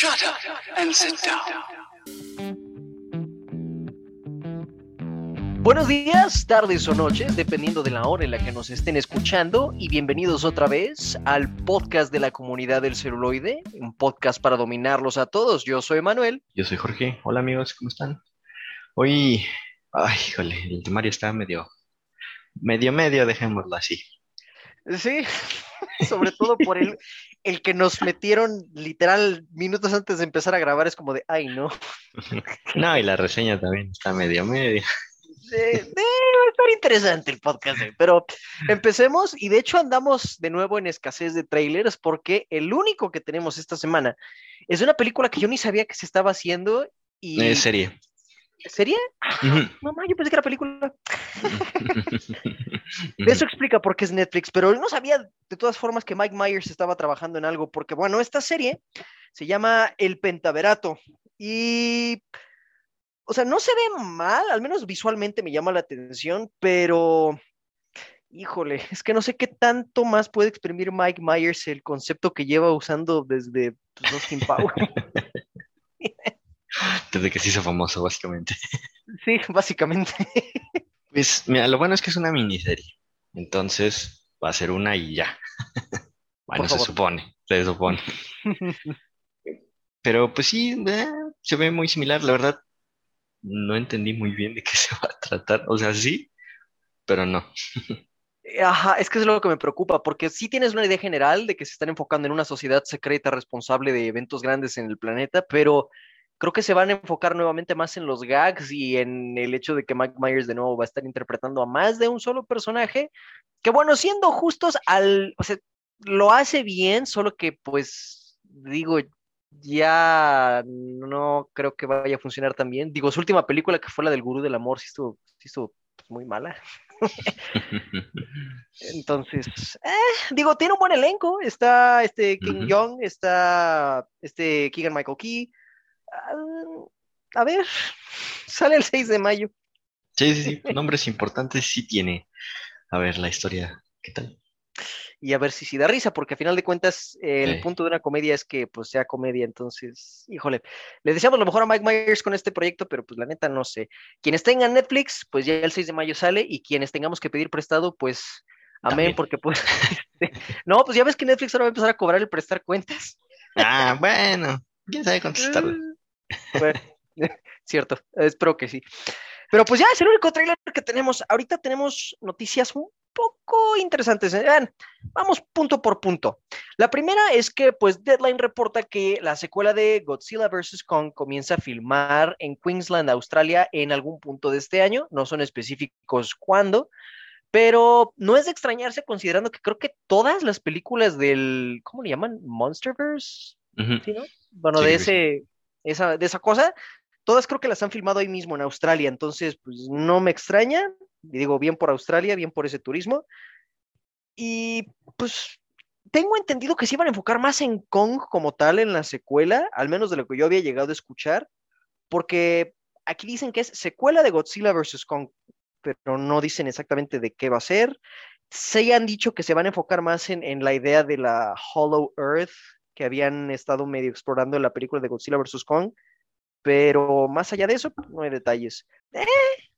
Shut up and sit down. Buenos días, tardes o noches, dependiendo de la hora en la que nos estén escuchando, y bienvenidos otra vez al podcast de la comunidad del celuloide, un podcast para dominarlos a todos. Yo soy Manuel. Yo soy Jorge. Hola amigos, ¿cómo están? Hoy, ay, híjole, el temario está medio, medio, medio, dejémoslo así. Sí, sobre todo por el, el que nos metieron literal minutos antes de empezar a grabar, es como de, ay, no. No, y la reseña también está medio, medio. Eh, eh, va a estar interesante el podcast, eh, pero empecemos y de hecho andamos de nuevo en escasez de trailers porque el único que tenemos esta semana es una película que yo ni sabía que se estaba haciendo y... Es serie. ¿Serie? Ujú. Mamá, yo pensé que era película. Eso explica por qué es Netflix, pero no sabía de todas formas que Mike Myers estaba trabajando en algo, porque bueno, esta serie se llama El Pentaverato y, o sea, no se ve mal, al menos visualmente me llama la atención, pero, híjole, es que no sé qué tanto más puede exprimir Mike Myers el concepto que lleva usando desde pues, Austin Power. Desde que se hizo famoso, básicamente. sí, básicamente. Pues, mira, lo bueno es que es una miniserie. Entonces, va a ser una y ya. Bueno, se supone, se supone. Pero pues sí, eh, se ve muy similar, la verdad. No entendí muy bien de qué se va a tratar. O sea, sí, pero no. Ajá, es que es lo que me preocupa, porque sí tienes una idea general de que se están enfocando en una sociedad secreta responsable de eventos grandes en el planeta, pero creo que se van a enfocar nuevamente más en los gags y en el hecho de que Mike Myers de nuevo va a estar interpretando a más de un solo personaje, que bueno, siendo justos, al, o sea, lo hace bien, solo que pues digo, ya no creo que vaya a funcionar tan bien. Digo, su última película que fue la del Gurú del Amor, sí estuvo, sí estuvo pues, muy mala. Entonces, eh, digo, tiene un buen elenco. Está este King Ujú. Young, está este Keegan Michael Key. Ah, a ver, sale el 6 de mayo. Sí, sí, sí. Nombres importantes sí tiene. A ver, la historia, ¿qué tal? Y a ver si sí da risa, porque a final de cuentas eh, el punto de una comedia es que pues sea comedia. Entonces, híjole, le deseamos lo mejor a Mike Myers con este proyecto, pero pues la neta no sé. Quienes tengan Netflix, pues ya el 6 de mayo sale, y quienes tengamos que pedir prestado, pues amén, También. porque pues este, no, pues ya ves que Netflix ahora va a empezar a cobrar el prestar cuentas. Ah, bueno, quién sabe tarda. Bueno, cierto, espero que sí. Pero pues ya es el único tráiler que tenemos. Ahorita tenemos noticias un poco interesantes. ¿eh? Vean, vamos punto por punto. La primera es que pues Deadline reporta que la secuela de Godzilla vs. Kong comienza a filmar en Queensland, Australia, en algún punto de este año. No son específicos cuándo, pero no es de extrañarse considerando que creo que todas las películas del, ¿cómo le llaman? Monsterverse. Ujú. ¿sí, no? Bueno, Sí, de ese, esa, de esa cosa, todas creo que las han filmado ahí mismo en Australia, entonces pues no me extraña, y digo bien por Australia, bien por ese turismo, y pues tengo entendido que se iban a enfocar más en Kong como tal en la secuela, al menos de lo que yo había llegado a escuchar, porque aquí dicen que es secuela de Godzilla vs. Kong, pero no dicen exactamente de qué va a ser. Se han dicho que se van a enfocar más en, en la idea de la Hollow Earth que habían estado medio explorando en la película de Godzilla vs. Kong, pero más allá de eso, pues, no hay detalles.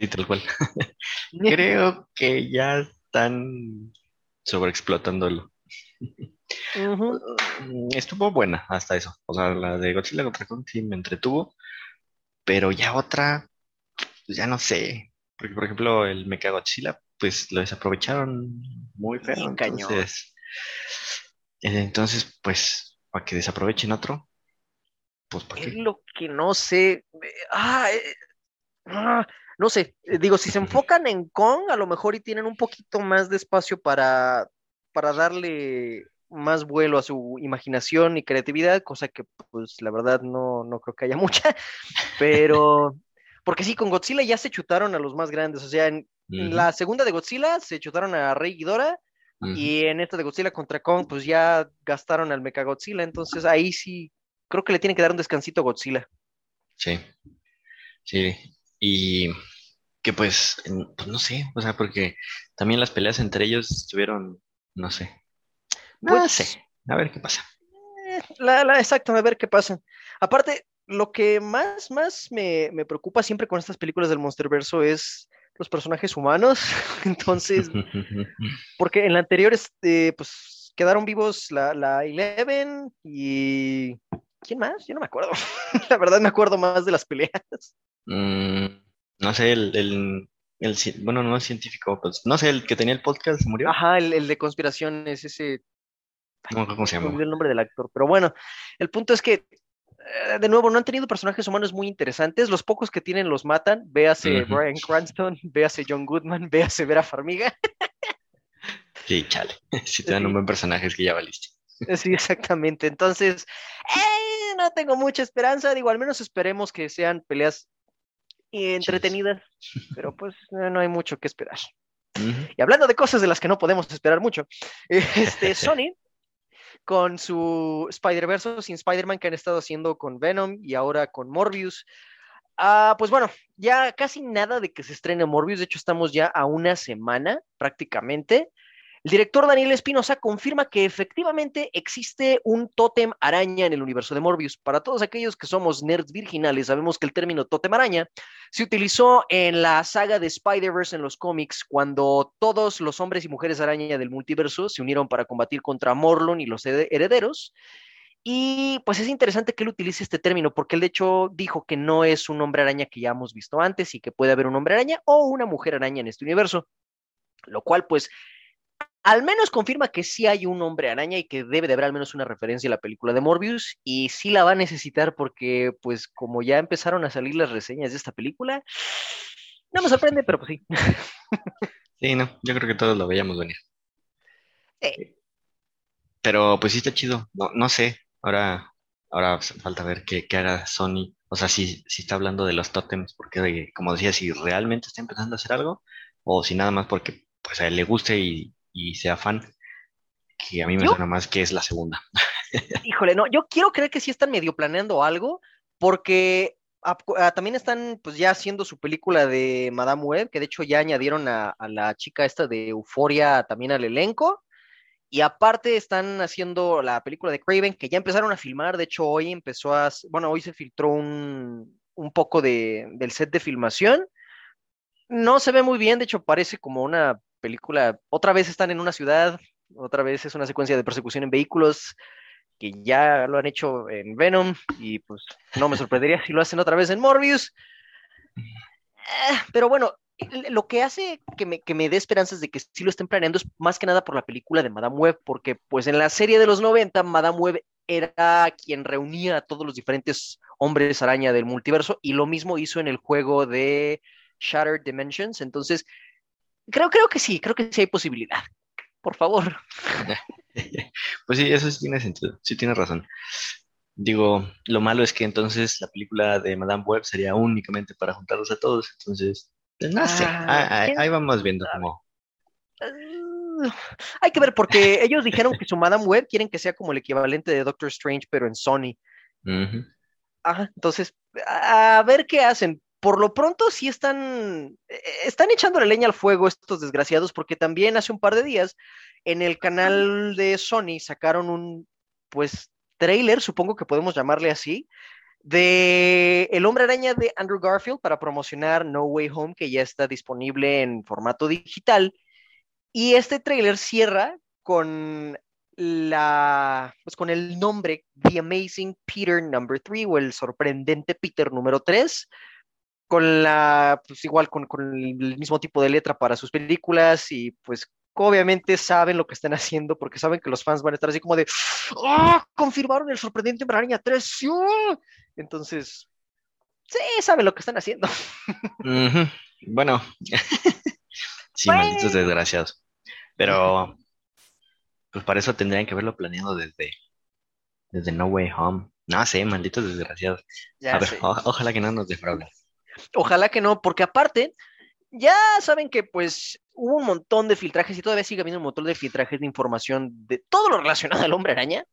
Sí, tal cual. Creo que ya están sobreexplotándolo. Mm, Estuvo buena hasta eso. O sea, la de Godzilla contra Kong sí me entretuvo, pero ya otra, pues ya no sé. Porque, por ejemplo, el Mechagodzilla, pues lo desaprovecharon muy feo. Entonces, eh, entonces, pues, para que desaprovechen otro, pues, ¿para Es qué? lo que no sé. eh, Ah, eh, ah, no sé. eh, Digo, si se enfocan en Kong, a lo mejor y tienen un poquito más de espacio para, para darle más vuelo a su imaginación y creatividad, cosa que pues la verdad no, no creo que haya mucha, pero porque sí, con Godzilla ya se chutaron a los más grandes, o sea, en, la segunda de Godzilla se chutaron a Rey Ghidorah y en esta de Godzilla contra Kong pues ya gastaron al Mechagodzilla, entonces ahí sí creo que le tienen que dar un descansito a Godzilla. Sí, sí. Y que pues, pues no sé, o sea, porque también las peleas entre ellos estuvieron, no sé, no Pues, sé, a ver qué pasa. Eh, la, la, exacto, a ver qué pasa. Aparte, lo que más, más me, me preocupa siempre con estas películas del Monsterverso es los personajes humanos. Entonces, porque en la anterior, este, pues quedaron vivos la, la Eleven y. ¿Quién más? Yo no me acuerdo. la verdad, me acuerdo más de las peleas. Mm, no sé, el, el, bueno, no es científico, pues no sé, el que tenía el podcast se murió. Ajá, el, el de conspiraciones, ese. Cómo se llama. el nombre del actor. Pero bueno, el punto es que. Eh, De nuevo, no han tenido personajes humanos muy interesantes. Los pocos que tienen los matan. Véase Ujú. Bryan Cranston, véase John Goodman, véase Vera Farmiga. Sí, chale. Si te dan Sí. un buen personaje es que ya valiste. Sí, exactamente. Entonces, eh, no tengo mucha esperanza. Digo, al menos esperemos que sean peleas entretenidas, pero pues eh, no hay mucho que esperar. Y hablando de cosas de las que no podemos esperar mucho, este Sony con su Spider-Verse sin Spider-Man que han estado haciendo con Venom y ahora con Morbius. Ah, pues bueno, ya casi nada de que se estrene Morbius, de hecho estamos ya a una semana prácticamente. El director Daniel Espinosa confirma que efectivamente existe un tótem araña en el universo de Morbius. Para todos aquellos que somos nerds virginales, sabemos que el término tótem araña se utilizó en la saga de Spider-Verse en los cómics cuando todos los hombres y mujeres araña del multiverso se unieron para combatir contra Morlun y los hered- herederos. Y pues es interesante que él utilice este término porque él de hecho dijo que no es un hombre araña que ya hemos visto antes y que puede haber un hombre araña o una mujer araña en este universo. Lo cual pues al menos confirma que sí hay un hombre araña y que debe de haber al menos una referencia a la película de Morbius y sí la va a necesitar porque pues como ya empezaron a salir las reseñas de esta película, no me sorprende, pero pues sí. Sí, no, yo creo que todos lo veíamos venir. Sí. Pero pues sí está chido. No, no sé. Ahora, ahora falta ver qué, qué haga Sony. O sea, si, si está hablando de los tótems, porque como decía, si realmente está empezando a hacer algo, o si nada más porque pues a él le guste y, y sea fan, que a mí me Yo- suena más que es la segunda. Híjole, no, yo quiero creer que sí están medio planeando algo, porque ah, ah, también están pues ya haciendo su película de Madame Web, que de hecho ya añadieron a, a la chica esta de Euforia también al elenco, y aparte están haciendo la película de Craven, que ya empezaron a filmar, de hecho hoy empezó a, bueno, hoy se filtró un, un poco de, del set de filmación, no se ve muy bien, de hecho parece como una película, otra vez están en una ciudad, otra vez es una secuencia de persecución en vehículos, que ya lo han hecho en Venom y pues no me sorprendería si lo hacen otra vez en Morbius. Eh, pero bueno, lo que hace que me, que me dé esperanzas de que sí lo estén planeando es más que nada por la película de Madame Web, porque pues en la serie de los 90, Madame Web era quien reunía a todos los diferentes hombres araña del multiverso y lo mismo hizo en el juego de Shattered Dimensions. Entonces, creo, creo que sí, creo que sí hay posibilidad. Por favor. Pues sí, eso sí tiene sentido, sí tiene razón. Digo, lo malo es que entonces la película de Madame Web sería únicamente para juntarlos a todos, entonces, pues, no sé, Ah, ah, ah, ¿quién ahí vamos viendo cómo. Uh, hay que ver, porque ellos dijeron que su Madame Web quieren que sea como el equivalente de Doctor Strange, pero en Sony. Ajá, entonces, a ver qué hacen. Por lo pronto, sí están, eh, están echándole leña al fuego estos desgraciados, porque también hace un par de días en el canal de Sony sacaron un, pues, trailer, supongo que podemos llamarle así, de El Hombre Araña de Andrew Garfield para promocionar No Way Home, que ya está disponible en formato digital. Y este tráiler cierra con la pues con el nombre The Amazing Peter Number 3 o el sorprendente Peter número 3 con la pues igual con, con el mismo tipo de letra para sus películas y pues obviamente saben lo que están haciendo porque saben que los fans van a estar así como de ¡Ah! confirmaron el sorprendente Araña 3 ¡sí! entonces sí saben lo que están haciendo. Bueno, sí, Bueno. malditos desgraciados. Pero, pues para eso tendrían que haberlo planeado desde, desde No Way Home. No sé, malditos desgraciados. Ya A ver, o- ojalá que no nos defrauden. Ojalá que no, porque aparte, ya saben que pues hubo un montón de filtrajes y todavía sigue habiendo un montón de filtrajes de información de todo lo relacionado al hombre araña.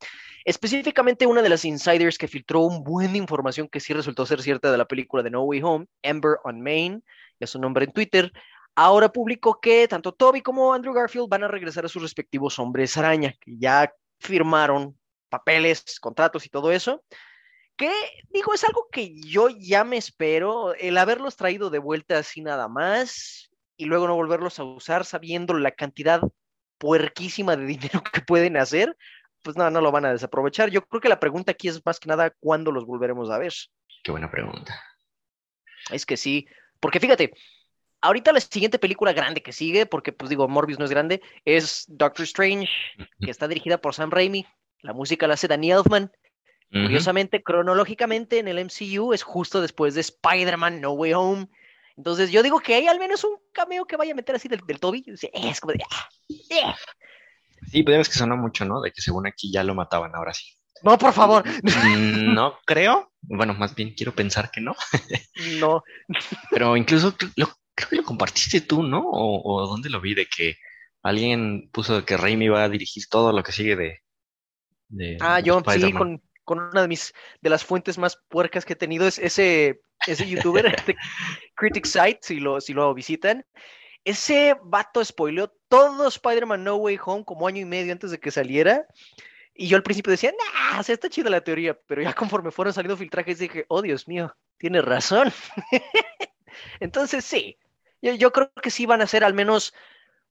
Específicamente una de las insiders que filtró un buen de información que sí resultó ser cierta de la película de No Way Home, Ember on Main, ya su nombre en Twitter, ahora publicó que tanto Toby como Andrew Garfield van a regresar a sus respectivos hombres araña, que ya firmaron papeles, contratos y todo eso. Que digo, es algo que yo ya me espero, el haberlos traído de vuelta así nada más y luego no volverlos a usar sabiendo la cantidad puerquísima de dinero que pueden hacer, pues no, no lo van a desaprovechar. Yo creo que la pregunta aquí es más que nada cuándo los volveremos a ver. Qué buena pregunta. Es que sí, porque fíjate, ahorita la siguiente película grande que sigue, porque pues digo, Morbius no es grande, es Doctor Strange, que está dirigida por Sam Raimi. La música la hace Danny Elfman. Curiosamente, cronológicamente en el MCU es justo después de Spider-Man No Way Home. Entonces yo digo que hay al menos un cameo que vaya a meter así del, del Toby. Es como de... Ah, eh". Sí, pero es que sonó mucho, ¿no? De que según aquí ya lo mataban, ahora sí. No, por favor. Mm, no creo. Bueno, más bien quiero pensar que no. no. Pero incluso lo, creo que lo compartiste tú, ¿no? O, o dónde lo vi, de que alguien puso que Raimi va a dirigir todo lo que sigue de. de ah, de yo sí, con, con una de mis de las fuentes más puercas que he tenido es ese, ese youtuber, este Critic Site, si lo, si lo visitan. Ese vato spoileó todo Spider-Man No Way Home como año y medio antes de que saliera. Y yo al principio decía, nah, o sea, está chida la teoría, pero ya conforme fueron saliendo filtrajes dije, oh Dios mío, tiene razón. Entonces sí, yo, yo, creo que sí van a ser al menos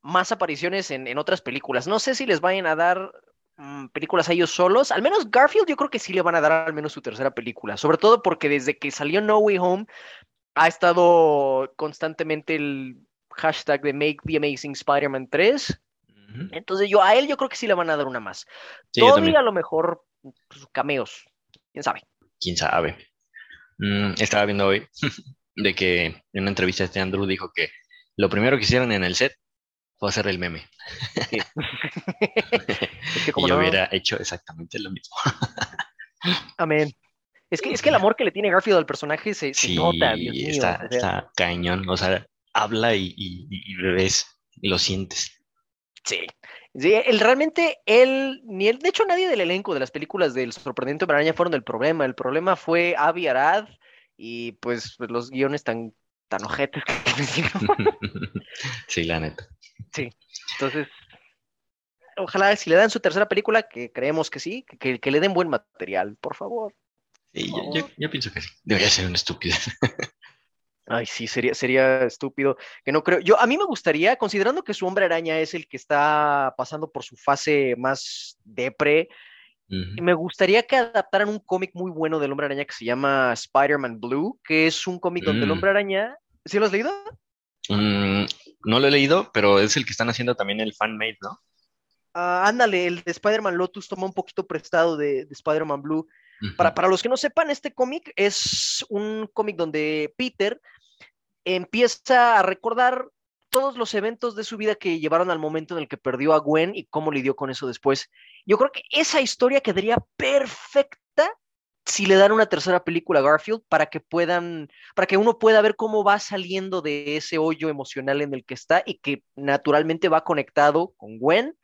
más apariciones en, en, otras películas. No sé si les vayan a dar películas a ellos solos. Al menos Garfield yo creo que sí le van a dar al menos su tercera película, sobre todo porque desde que salió No Way Home ha estado constantemente el hashtag de Make the Amazing Spider-Man 3. Entonces yo a él yo creo que sí le van a dar una más. Sí, Todavía a lo mejor pues, cameos, quién sabe. Quién sabe. Mm, estaba viendo hoy de que en una entrevista este Andrew dijo que lo primero que hicieron en el set fue hacer el meme. Sí. es que como y yo no... hubiera hecho exactamente lo mismo. Amén. Es que, es que el amor que le tiene Garfield al personaje se, sí, nota, Dios mío. Está, o sea, está cañón. O sea, habla y, y, y ves lo sientes. Sí. sí. él realmente, él, ni él, de hecho nadie del elenco de las películas del sorprendente Araña fueron el problema, el problema fue Avi Arad y pues los guiones tan, tan ojetes que Sí, la neta. Sí, entonces, ojalá si le dan su tercera película, que creemos que sí, que, que le den buen material, por favor. Sí, por favor. Yo, yo, yo, pienso que sí, debería ser un estúpido. Ay, sí, sería, sería estúpido. Que no creo. Yo, a mí me gustaría, considerando que su hombre araña es el que está pasando por su fase más depre, uh -huh. me gustaría que adaptaran un cómic muy bueno del hombre araña que se llama Spider-Man Blue, que es un cómic donde mm. el hombre araña. ¿Sí lo has leído? Mm, no lo he leído, pero es el que están haciendo también el fanmade, ¿no? Uh, ándale, el de Spider-Man Lotus toma un poquito prestado de, de Spider-Man Blue. Para, para, los que no sepan, este cómic es un cómic donde Peter empieza a recordar todos los eventos de su vida que llevaron al momento en el que perdió a Gwen y cómo lidió con eso después. Yo creo que esa historia quedaría perfecta si le dan una tercera película a Garfield para que puedan, para que uno pueda ver cómo va saliendo de ese hoyo emocional en el que está y que naturalmente va conectado con Gwen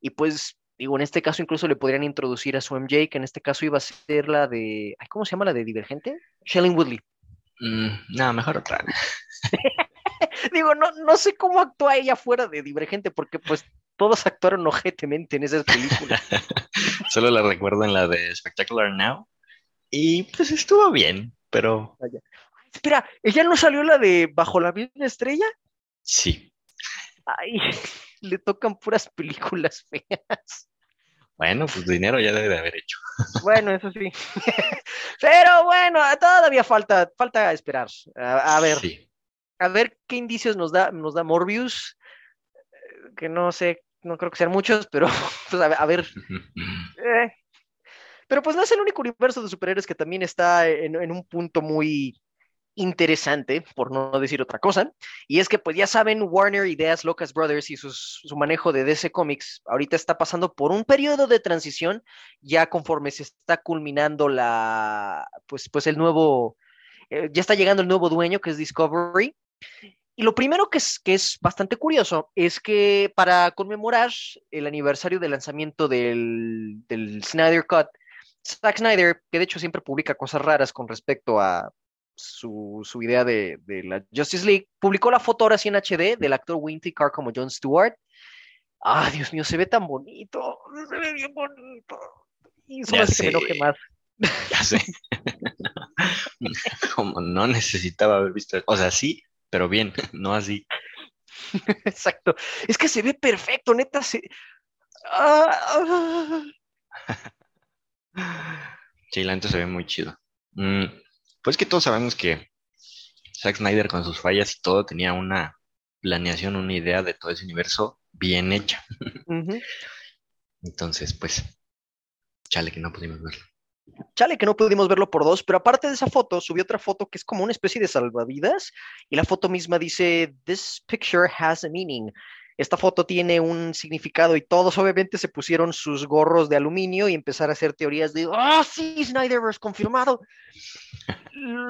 y pues digo, en este caso incluso le podrían introducir a su MJ, que en este caso iba a ser la de, ¿cómo se llama la de Divergente? Shailene Woodley. Mm, no, mejor otra. digo, no, no sé cómo actúa ella fuera de Divergente, porque pues todos actuaron ojetemente en esas películas. Solo la recuerdo en la de Spectacular Now, y pues estuvo bien, pero... Espera, ¿ella no salió la de Bajo la misma estrella? Sí. Ay, le tocan puras películas feas. Bueno, pues dinero ya debe de haber hecho. Bueno, eso sí. Pero bueno, todavía falta, falta esperar. A, a ver. Sí. A ver qué indicios nos da, nos da Morbius. Que no sé, no creo que sean muchos, pero pues a, a ver. eh. Pero pues no es el único universo de superhéroes que también está en, un punto muy, interesante, por no decir otra cosa, y es que pues ya saben, Warner, Ideas Locas Brothers y sus, su manejo de DC Comics ahorita está pasando por un periodo de transición, ya conforme se está culminando la, pues, pues el nuevo, eh, ya está llegando el nuevo dueño que es Discovery, y lo primero que es, que es bastante curioso es que para conmemorar el aniversario del lanzamiento del Snyder Cut, Zack Snyder, que de hecho siempre publica cosas raras con respecto a su, su idea de, de, la Justice League, publicó la foto ahora sí en HD del actor Winty Carr como John Stewart. Ah, Dios mío, se ve tan bonito, se ve bien bonito. y eso hace que me enoje más. Ya sé. Como no necesitaba haber visto. O sea, sí, pero bien, no así. Exacto. Es que se ve perfecto, neta. Se... Ah, ah. Sí, la neta se ve muy chido. Mm, pues que todos sabemos que Zack Snyder con sus fallas y todo tenía una planeación, una idea de todo ese universo bien hecha. Entonces, pues, chale que no pudimos verlo. Chale, que no pudimos verlo por dos, pero aparte de esa foto, subió otra foto que es como una especie de salvavidas y la foto misma dice, This picture has a meaning. Esta foto tiene un significado y todos obviamente se pusieron sus gorros de aluminio y empezar a hacer teorías de, ah, sí, Snyderverse confirmado.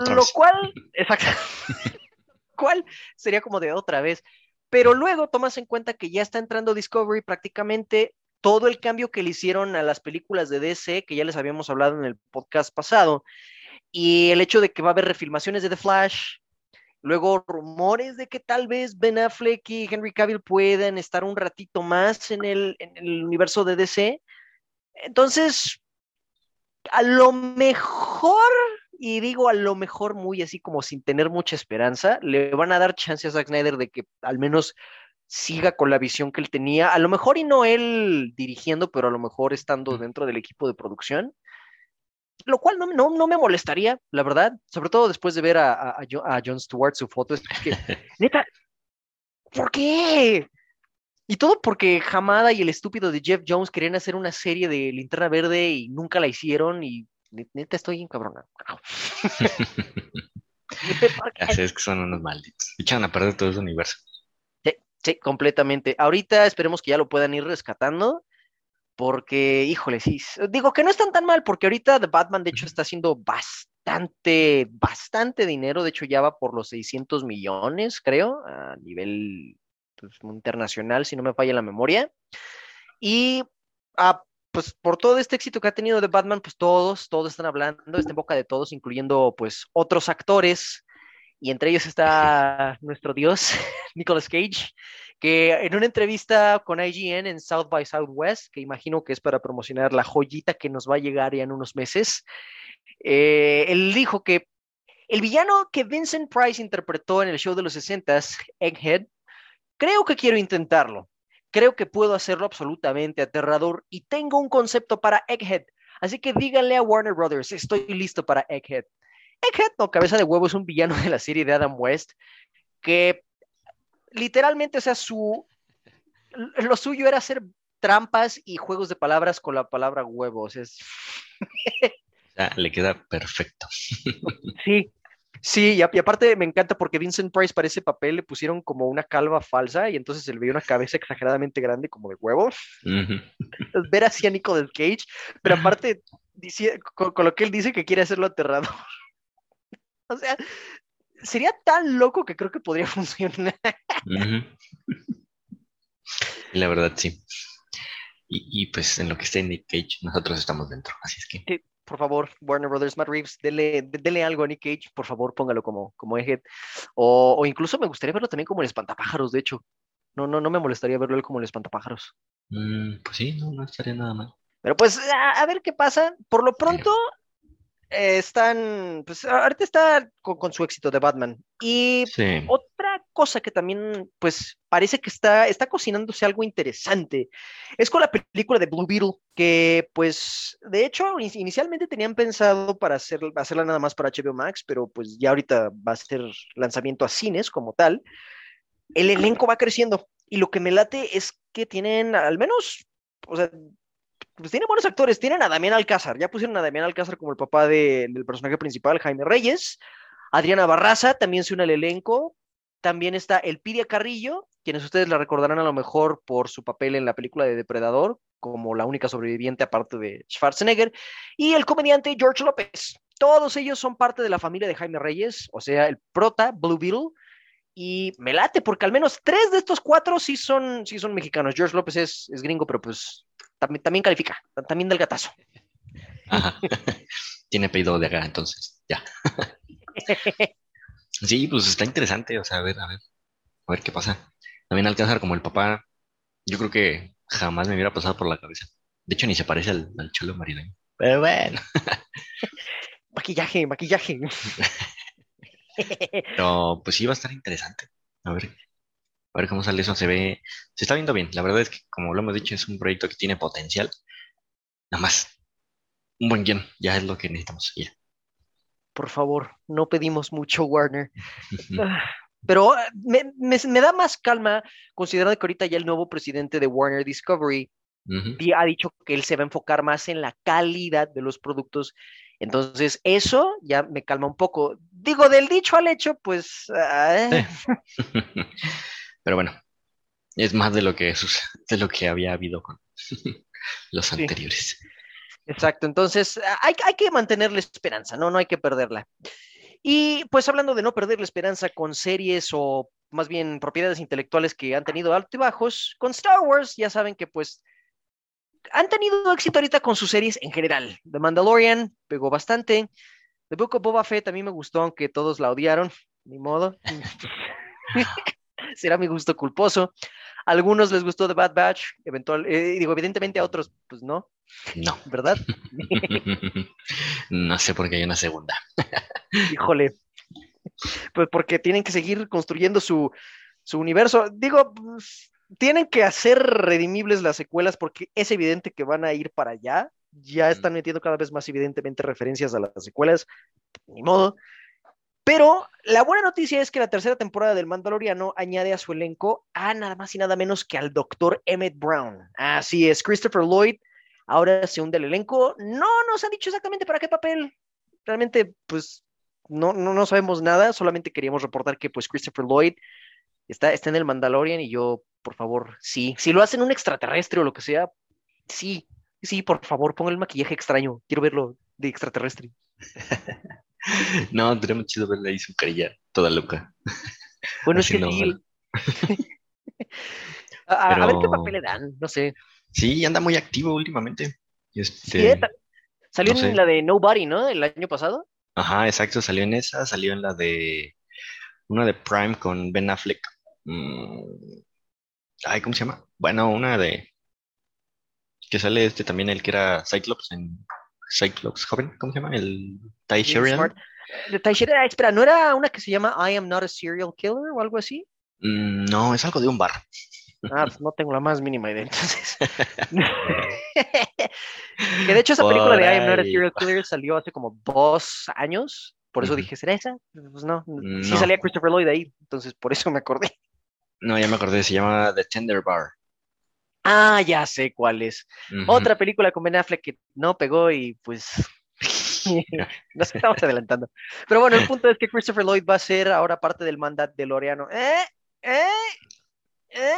Otra Lo cual, exacto, cual sería como de otra vez. Pero luego tomas en cuenta que ya está entrando Discovery prácticamente todo el cambio que le hicieron a las películas de DC, que ya les habíamos hablado en el podcast pasado, y el hecho de que va a haber refilmaciones de The Flash, luego rumores de que tal vez Ben Affleck y Henry Cavill puedan estar un ratito más en el, en el universo de DC. Entonces, a lo mejor, y digo a lo mejor muy así como sin tener mucha esperanza, le van a dar chance a Zack Snyder de que al menos siga con la visión que él tenía, a lo mejor y no él dirigiendo, pero a lo mejor estando dentro del equipo de producción, lo cual no, no, no me molestaría, la verdad, sobre todo después de ver a, a, a Jo- a Jon Stewart su foto, es que, neta, ¿por qué? Y todo porque Hamada y el estúpido de Jeff Jones querían hacer una serie de Linterna Verde y nunca la hicieron y ne- neta estoy encabrona. Así es que son unos malditos. Echan a perder todo ese universo. Sí, completamente. Ahorita esperemos que ya lo puedan ir rescatando, porque, híjole, sí. Digo que no están tan mal, porque ahorita The Batman, de hecho, está haciendo bastante, bastante dinero. De hecho, ya va por los 600 millones, creo, a nivel pues, internacional, si no me falla la memoria. Y, ah, pues, por todo este éxito que ha tenido The Batman, pues todos, todos están hablando, está en boca de todos, incluyendo, pues, otros actores. Y entre ellos está nuestro dios, Nicolas Cage, que en una entrevista con IGN en South by Southwest, que imagino que es para promocionar la joyita que nos va a llegar ya en unos meses, eh, él dijo que el villano que Vincent Price interpretó en el show de los 60s, Egghead, creo que quiero intentarlo. Creo que puedo hacerlo absolutamente aterrador y tengo un concepto para Egghead. Así que díganle a Warner Brothers, estoy listo para Egghead. Egghead, o cabeza de huevo, es un villano de la serie de Adam West que literalmente, o sea, su lo suyo era hacer trampas y juegos de palabras con la palabra huevos. Es, O sea, le queda perfecto. sí, sí, y, a- y aparte me encanta porque Vincent Price para ese papel le pusieron como una calva falsa y entonces se le veía una cabeza exageradamente grande como de huevo. Ujú. Entonces, ver así a Nicolas Cage, pero aparte dice- con, con lo que él dice que quiere hacerlo aterrador. o sea, sería tan loco que creo que podría funcionar. La verdad, sí. Y, y, pues en lo que esté Nick Cage, nosotros estamos dentro. Así es que, Sí, por favor, Warner Brothers, Matt Reeves, dele, de- dele algo a Nick Cage, por favor, póngalo como, como Egghead. O, o incluso me gustaría verlo también como el espantapájaros, de hecho. No, no, no me molestaría verlo él como el espantapájaros. mm, pues sí, no, no estaría nada mal. Pero pues a, a ver qué pasa. Por lo pronto eh, están, pues ahorita está con, con su éxito de Batman. Y Sí. otra cosa que también, pues, parece que está, está cocinándose algo interesante es con la película de Blue Beetle, que, pues, de hecho, in- inicialmente tenían pensado para hacer, hacerla nada más para HBO Max, pero pues ya ahorita va a ser lanzamiento a cines como tal. El elenco va creciendo y lo que me late es que tienen al menos, o sea, pues tienen buenos actores. Tienen a Damián Alcázar, ya pusieron a Damián Alcázar como el papá de- del personaje principal, Jaime Reyes. Adriana Barraza también se une al elenco. También está Elpidia Carrillo, quienes ustedes la recordarán a lo mejor por su papel en la película de Depredador, como la única sobreviviente aparte de Schwarzenegger, y el comediante George López. Todos ellos son parte de la familia de Jaime Reyes, o sea, el prota, Blue Beetle, y me late, porque al menos tres de estos cuatro sí son, sí son mexicanos. George López es, es gringo, pero pues también, también califica, también del gatazo. Ajá. Tiene apellido de acá, entonces, ya. Sí, pues está interesante, o sea, a ver, a ver, a ver qué pasa. También Alcázar como el papá, yo creo que jamás me hubiera pasado por la cabeza. De hecho, ni se parece al, al Cholo Maridaño, Pero bueno. Maquillaje, maquillaje. Pero pues sí va a estar interesante. A ver, a ver cómo sale eso. Se ve, se está viendo bien. La verdad es que, como lo hemos dicho, es un proyecto que tiene potencial. Nada más, un buen guion, ya es lo que necesitamos. Ya. Por favor, no pedimos mucho, Warner. Ah, Pero ah, me, me- me da más calma considerando que ahorita ya el nuevo presidente de Warner Discovery di- ha dicho que él se va a enfocar más en la calidad de los productos. Entonces, eso ya me calma un poco. Digo, del dicho al hecho, pues... ah, Pero bueno, es más de lo que de lo que había habido con los Sí. anteriores. Exacto, entonces ah, hay, hay que mantener la esperanza, ¿no? No hay que perderla. Y pues hablando de no perder la esperanza con series o más bien propiedades intelectuales que han tenido altos y bajos, con Star Wars ya saben que pues han tenido éxito ahorita con sus series en general. The Mandalorian pegó bastante. The Book of Boba Fett a mí me gustó, aunque todos la odiaron, ni modo. Será mi gusto culposo. A algunos les gustó The Bad Batch, eventual, eh, digo, evidentemente a otros, pues no, No. ¿verdad? No sé por qué hay una segunda. Híjole. Pues porque tienen que seguir construyendo su, su universo. Digo, pues, tienen que hacer redimibles las secuelas porque es evidente que van a ir para allá. Ya están metiendo cada vez más evidentemente referencias a las secuelas. Ni modo. Pero la buena noticia es que la tercera temporada del Mandaloriano añade a su elenco a nada más y nada menos que al doctor Emmett Brown. Así es, Christopher Lloyd ahora se hunde el elenco. No nos han dicho exactamente para qué papel. Realmente, pues, no, no, no sabemos nada. Solamente queríamos reportar que, pues, Christopher Lloyd está, está en el Mandalorian y yo, por favor, sí. Si lo hacen un extraterrestre o lo que sea, sí, sí, por favor, ponga el maquillaje extraño. Quiero verlo de extraterrestre. No, sería muy chido verle ahí su carilla toda loca. Bueno, es que sí. a, ver qué papel le dan, no sé. Sí, anda muy activo últimamente. Este, Salió no sé. en la de Nobody, ¿no? El año pasado. Ajá, exacto, salió en esa, salió en la de una de Prime con Ben Affleck. Mm, Ay, ¿cómo se llama? Bueno, una de que sale este también el que era Cyclops en Cyclops joven, ¿cómo se llama? El Ty Sheridan. Ty Sheridan, ah, espera, ¿no era una que se llama I am not a serial killer o algo así? Mm, no, es algo de un bar. Ah, pues no tengo la más mínima idea, entonces. que de hecho esa película de I am not a serial killer salió hace como dos años. Por eso dije, ¿será esa? Pues no. Sí No. salía Christopher Lloyd ahí, entonces por eso me acordé. No, ya me acordé, se llama The Tender Bar. Ah, ya sé cuál es. Otra película con Ben Affleck que no pegó y pues nos estamos adelantando. Pero bueno, el punto es que Christopher Lloyd va a ser ahora parte del mandat de Loreano. ¿Eh? ¿Eh? ¿Eh?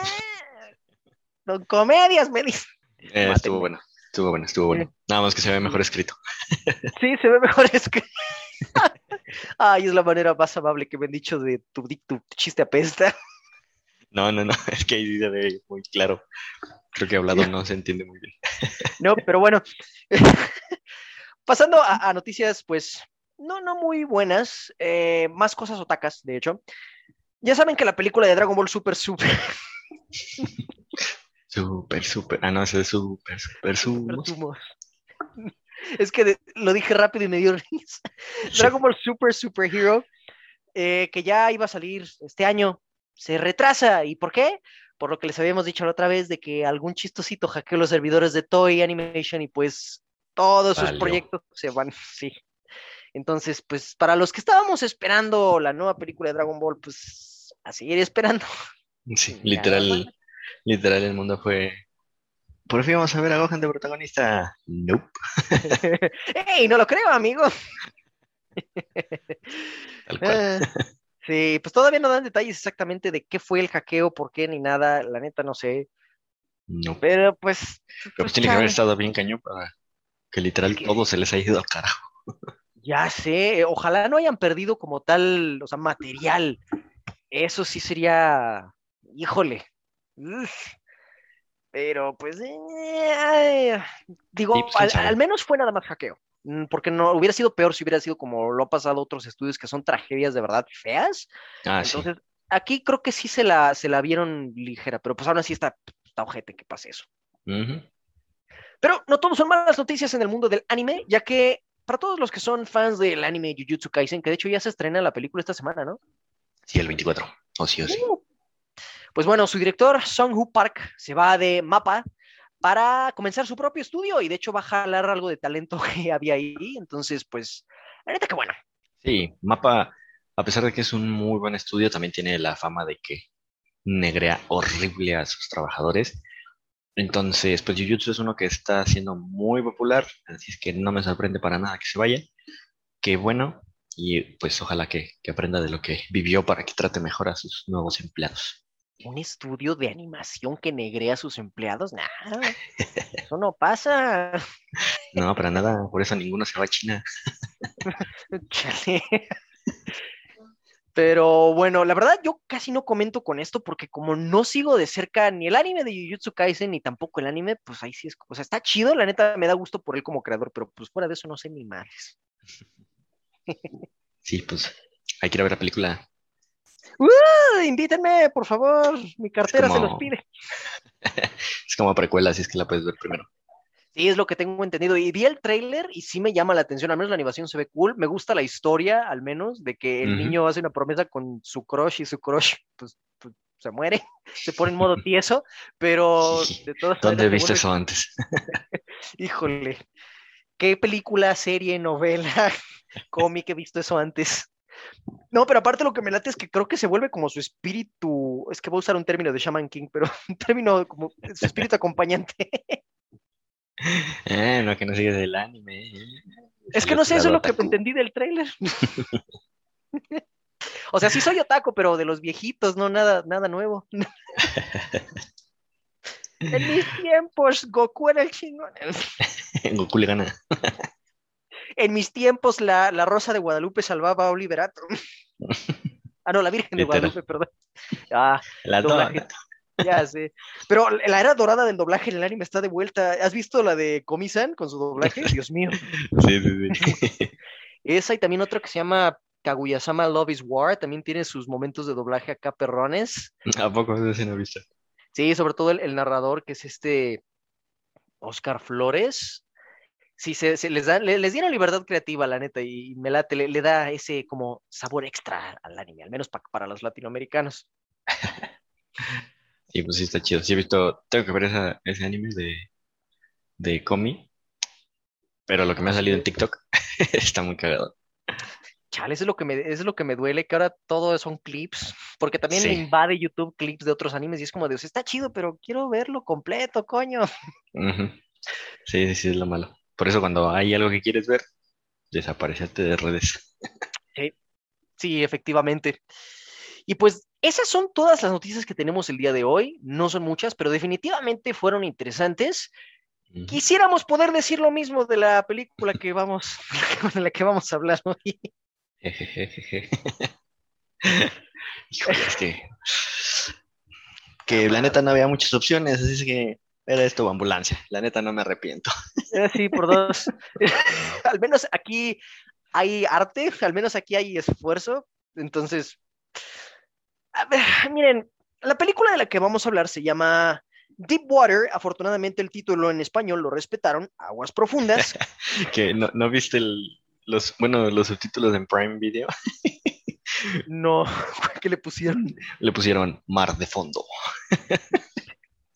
Don comedias, me dice. Eh, estuvo bueno, estuvo bueno, estuvo bueno. Nada más que se ve mejor escrito. Sí, se ve mejor es que. Ay, es la manera más amable que me han dicho de tu, tu chiste apesta. No, no, no, es que ahí sí se ve muy claro. Creo que hablado no se entiende muy bien. No, pero bueno. Pasando a, a noticias, pues, no, no muy buenas. eh, más cosas otacas, de hecho. Ya saben que la película de Dragon Ball Super Super Súper, súper. Ah, no, es súper, súper, súper. Sumos. Es que de- lo dije rápido y me dio risa. Dragon Ball Super Super Hero, eh, que ya iba a salir este año, se retrasa. ¿Y por qué? Por lo que les habíamos dicho la otra vez de que algún chistosito hackeó los servidores de Toy Animation y pues todos sus proyectos se van, sí. Entonces, pues para los que estábamos esperando la nueva película de Dragon Ball, pues a seguir esperando. Sí, literal, literal, el mundo fue. Por fin vamos a ver a Gohan de protagonista. Nope. ¡Ey! No lo creo, amigo. Tal cual. Sí, pues todavía no dan detalles exactamente de qué fue el hackeo, por qué ni nada, la neta no sé, No. pero pues, Pero pues, tiene que haber estado bien cañón para que literal todo se les haya ido al carajo. ya sé, ojalá no hayan perdido como tal, o sea, material, eso sí sería, híjole, uf. pero pues, eh, digo, Sí, pues, al, menos fue nada más hackeo, porque no hubiera sido peor si hubiera sido como lo ha pasado otros estudios que son tragedias de verdad feas, Ah, sí. Entonces, aquí creo que sí se la, se la vieron ligera, pero pues aún así está, está ojete que pase eso. Pero no todos son malas noticias en el mundo del anime, ya que para todos los que son fans del anime Jujutsu Kaisen, que de hecho ya se estrena la película esta semana, ¿no? Sí, el 24. O sí o sí. Uh. Pues bueno, su director, Song Hu Park, se va de Mapa para comenzar su propio estudio y de hecho va a jalar algo de talento que había ahí. Entonces, pues, la bueno. Sí, Mapa, a pesar de que es un muy buen estudio, también tiene la fama de que negrea horrible a sus trabajadores. Entonces, pues Jujutsu es uno que está siendo muy popular, así es que no me sorprende para nada que se vaya. Qué bueno, y pues ojalá que aprenda de lo que vivió para que trate mejor a sus nuevos empleados. Un estudio de animación que negrea a sus empleados, nada, eso no pasa. No, para nada, por eso ninguno se va a China. Chale. Pero bueno, la verdad yo casi no comento con esto porque como no sigo de cerca ni el anime de Jujutsu Kaisen ni tampoco el anime, pues ahí sí es, o sea, está chido, la neta me da gusto por él como creador, pero pues fuera de eso no sé ni más. Sí, pues hay que ir a ver la película. ¡Uh! Invítenme, por favor, mi cartera se los pide. Es como precuela, así es que la puedes ver primero. Sí, es lo que tengo entendido. Y vi el tráiler y sí me llama la atención, al menos la animación se ve cool. Me gusta la historia, al menos, de que el niño hace una promesa con su crush y su crush, pues, pues, se muere, se pone en modo tieso, pero de todas ¿Dónde viste eso antes? Híjole, ¿qué película, serie, novela, cómic he visto eso antes? No, pero aparte lo que me late es que creo que se vuelve como su espíritu, es que voy a usar un término de Shaman King, pero un término como su espíritu acompañante. Eh, no, que no sigues el anime. eh. Es que no sé, eso es lo que entendí del tráiler. O sea, sí soy otaku, pero de los viejitos, no nada, nada nuevo. En mis tiempos, Goku era el chingón. Goku le gana. En mis tiempos, la, la Rosa de Guadalupe salvaba a Oliverato. Ah, no, la Virgen de. Guadalupe, perdón. Ah, La Doblaje. ya sé. Pero la era dorada del doblaje en el anime está de vuelta. ¿Has visto la de Komi-san con su doblaje? Dios mío. Sí, sí, sí. Esa y también otra que se llama Kaguya-sama Love is War, también tiene sus momentos de doblaje acá perrones. ¿A poco eso sí no he visto? Sí, sobre todo el, el narrador que es este Oscar Flores. Sí, se, se les da, le- les dieron libertad creativa, la neta, y me late, le, le da ese como sabor extra al anime, al menos pa- para los latinoamericanos. Sí, pues sí está chido. Sí he visto, tengo que ver esa- ese anime de, de Komi, pero lo que me ha salido en TikTok está muy cagado. Chale, eso es lo que me, eso es lo que me duele, que ahora todo son clips, porque también Sí. me invade YouTube clips de otros animes y es como sea, está chido, pero quiero verlo completo, coño. Sí, sí, sí, es lo malo. Por eso cuando hay algo que quieres ver, desaparecerte de redes. Sí, efectivamente. Y pues esas son todas las noticias que tenemos el día de hoy. No son muchas, pero definitivamente fueron interesantes. Quisiéramos poder decir lo mismo de la película que vamos, de la que vamos a hablar hoy. Híjole, es que, que la neta no había muchas opciones, así es que era esto o ambulancia. La neta no me arrepiento. Sí, por dos. Al menos aquí hay arte, al menos aquí hay esfuerzo. Entonces, a ver, miren, la película de la que vamos a hablar se llama Deep Water. Afortunadamente el título en español lo respetaron, Aguas Profundas. Que no, no viste el- los, bueno, los subtítulos en Prime Video. No, que le pusieron, Le pusieron Mar de Fondo.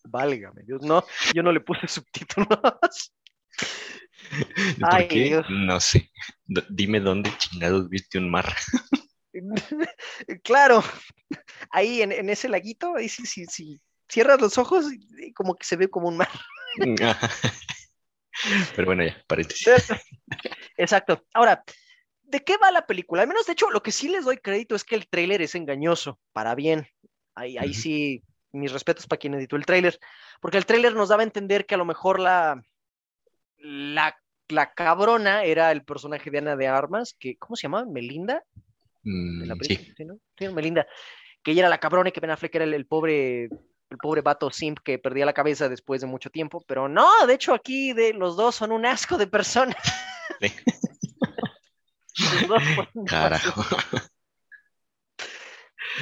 Válgame Dios, no, yo no le puse subtítulos. ¿Y ¿Por Ay, qué? Dios. No sé. D- dime dónde chingados viste un mar. Claro, ahí en, en ese laguito, ahí sí, sí, sí, cierras los ojos y, como que se ve como un mar. Pero bueno, ya, paréntesis. Exacto. Ahora, ¿de qué va la película? Al menos, de hecho, lo que sí les doy crédito es que el tráiler es engañoso, para bien. Ahí, ahí sí, mis respetos para quien editó el tráiler, porque el tráiler nos daba a entender que a lo mejor la, la, la cabrona era el personaje de Ana de Armas, que, ¿cómo se llamaba? ¿Melinda? la Mm, sí, ¿sí, no? Sí, Melinda, que ella era la cabrona y que Ben Affleck era el, el pobre, el pobre vato simp que perdía la cabeza después de mucho tiempo, pero no, de hecho aquí de los dos son un asco de personas. Sí. Carajo.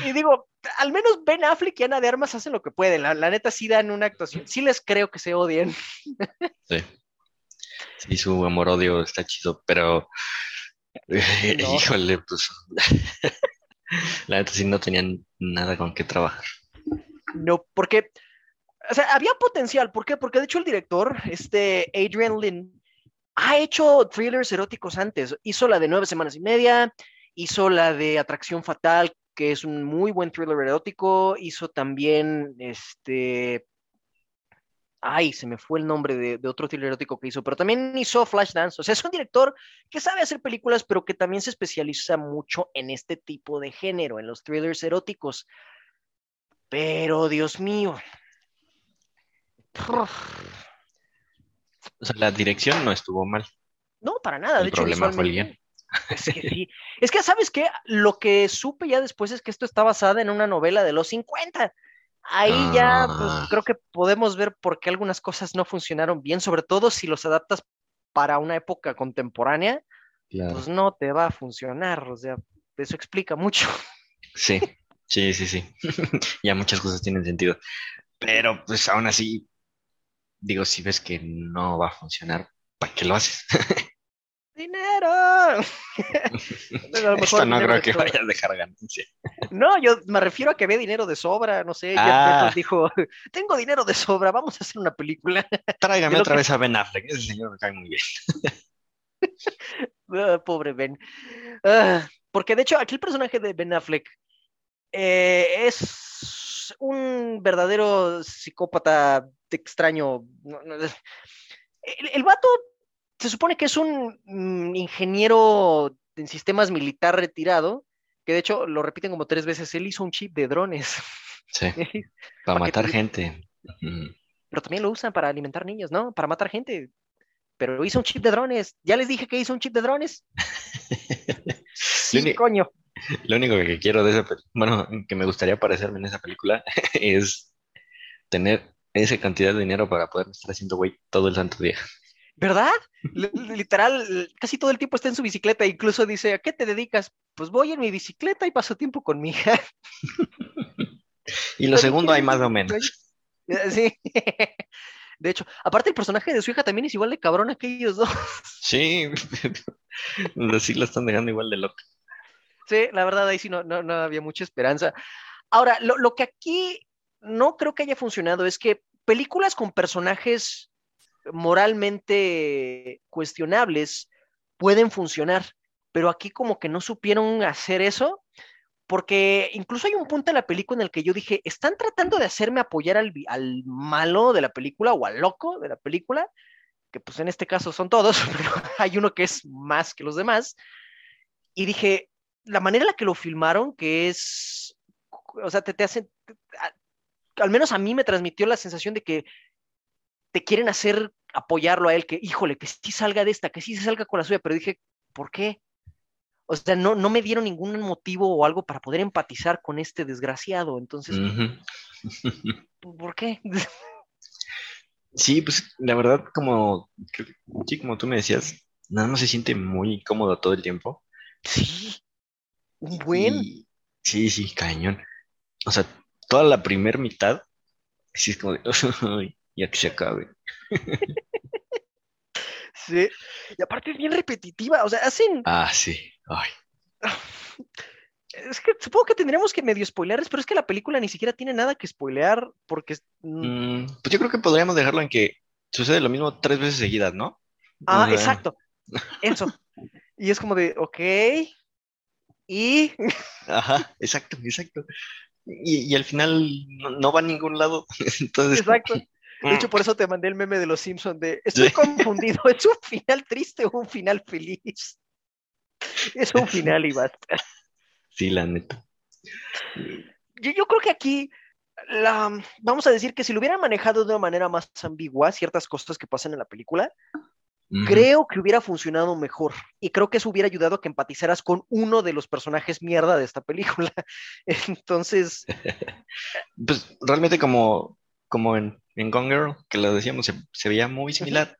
Y digo, al menos Ben Affleck y Ana de Armas hacen lo que pueden. La, la neta sí dan una actuación. Sí les creo que se odien. Sí. Sí, su amor-odio está chido, pero. No. Híjole, pues. La neta sí no tenían nada con qué trabajar. No, porque, o sea, había potencial. ¿Por qué? Porque de hecho el director, este Adrian Lin, ha hecho thrillers eróticos antes. Hizo la de nueve semanas y media, hizo la de Atracción Fatal, que es un muy buen thriller erótico. Hizo también este. Ay, se me fue el nombre de, de otro thriller erótico que hizo, pero también hizo Flashdance. O sea, es un director que sabe hacer películas, pero que también se especializa mucho en este tipo de género, en los thrillers eróticos. Pero, Dios mío. O sea, la dirección no estuvo mal. No, para nada. El de hecho, problema fue el Es que sí. Es que, ¿sabes qué? Lo que supe ya después es que esto está basada en una novela de los 50. Ahí ya, pues, Ah. creo que podemos ver por qué algunas cosas no funcionaron bien, sobre todo si los adaptas para una época contemporánea, Claro. pues no te va a funcionar. O sea, eso explica mucho. Sí, sí, sí, sí. Ya muchas cosas tienen sentido. Pero pues aún así, digo, si ves que no va a funcionar, ¿para qué lo haces? ¡Dinero! Esto no dinero creo de que sobra. vaya a dejar ganancia. No, yo me refiero a que ve dinero de sobra, no sé, Ah. Dijo, tengo dinero de sobra, vamos a hacer una película. Tráigame otra que- vez a Ben Affleck. Ese señor me cae muy bien. Ah, pobre Ben. Ah, porque de hecho aquí el personaje de Ben Affleck eh, es un verdadero psicópata extraño. El, el vato se supone que es un mm, ingeniero en sistemas militar retirado, que de hecho lo repiten como tres veces, él hizo un chip de drones. Sí, Para matar te- gente. Pero también lo usan para alimentar niños, ¿no? Para matar gente. Pero hizo un chip de drones. Ya les dije que hizo un chip de drones. Sí, uni- coño. Lo único que quiero de esa bueno, que me gustaría parecerme en esa película es tener esa cantidad de dinero para poder estar haciendo güey todo el santo día. ¿Verdad? Literal, casi todo el tiempo está en su bicicleta. Incluso dice, ¿a qué te dedicas? Pues voy en mi bicicleta y paso tiempo con mi hija. Y lo segundo hay más o menos. Sí. De hecho, aparte el personaje de su hija también es igual de cabrón que ellos dos. Sí, sí lo están dejando igual de loco. Sí, la verdad ahí sí no, no, no había mucha esperanza. Ahora, lo, lo que aquí no creo que haya funcionado es que películas con personajes moralmente cuestionables pueden funcionar, pero aquí como que no supieron hacer eso, porque incluso hay un punto en la película en el que yo dije, están tratando de hacerme apoyar al, al malo de la película o al loco de la película, que pues en este caso son todos, pero hay uno que es más que los demás, y dije, la manera en la que lo filmaron, que es, o sea, te, te hacen, al menos a mí me transmitió la sensación de que te quieren hacer apoyarlo a él, que híjole, que sí salga de esta, que sí se salga con la suya, pero dije, ¿por qué? O sea, no, no me dieron ningún motivo o algo para poder empatizar con este desgraciado, entonces, Ujú. ¿por qué? Sí, pues la verdad, como, sí, como tú me decías, nada más se siente muy cómodo todo el tiempo. Sí, un buen. Y- sí, sí, cañón. O sea, toda la primer mitad, sí es como de, "Ay, ya que se acabe. Sí. Y aparte es bien repetitiva, o sea, hacen, Ah, sí. Ay, es que supongo que tendremos que medio spoilearles, pero es que la película ni siquiera tiene nada que spoilear, porque mm, Mm, pues yo creo que podríamos dejarlo en que sucede lo mismo tres veces seguidas, ¿no? Ah, O sea, exacto. Eso. Y es como de, ok. Y Ajá, exacto, exacto. Y, y al final no, no va a ningún lado. Entonces, exacto. De hecho, por eso te mandé el meme de los Simpsons de estoy Sí. confundido. ¿Es un final triste o un final feliz? Es un final y basta. sí, la neta. Yo, yo creo que aquí la, vamos a decir que si lo hubieran manejado de una manera más ambigua, ciertas cosas que pasan en la película, creo que hubiera funcionado mejor. Y creo que eso hubiera ayudado a que empatizaras con uno de los personajes mierda de esta película. Entonces, Pues realmente como, como en, en Gone Girl, que lo decíamos, se, se veía muy similar.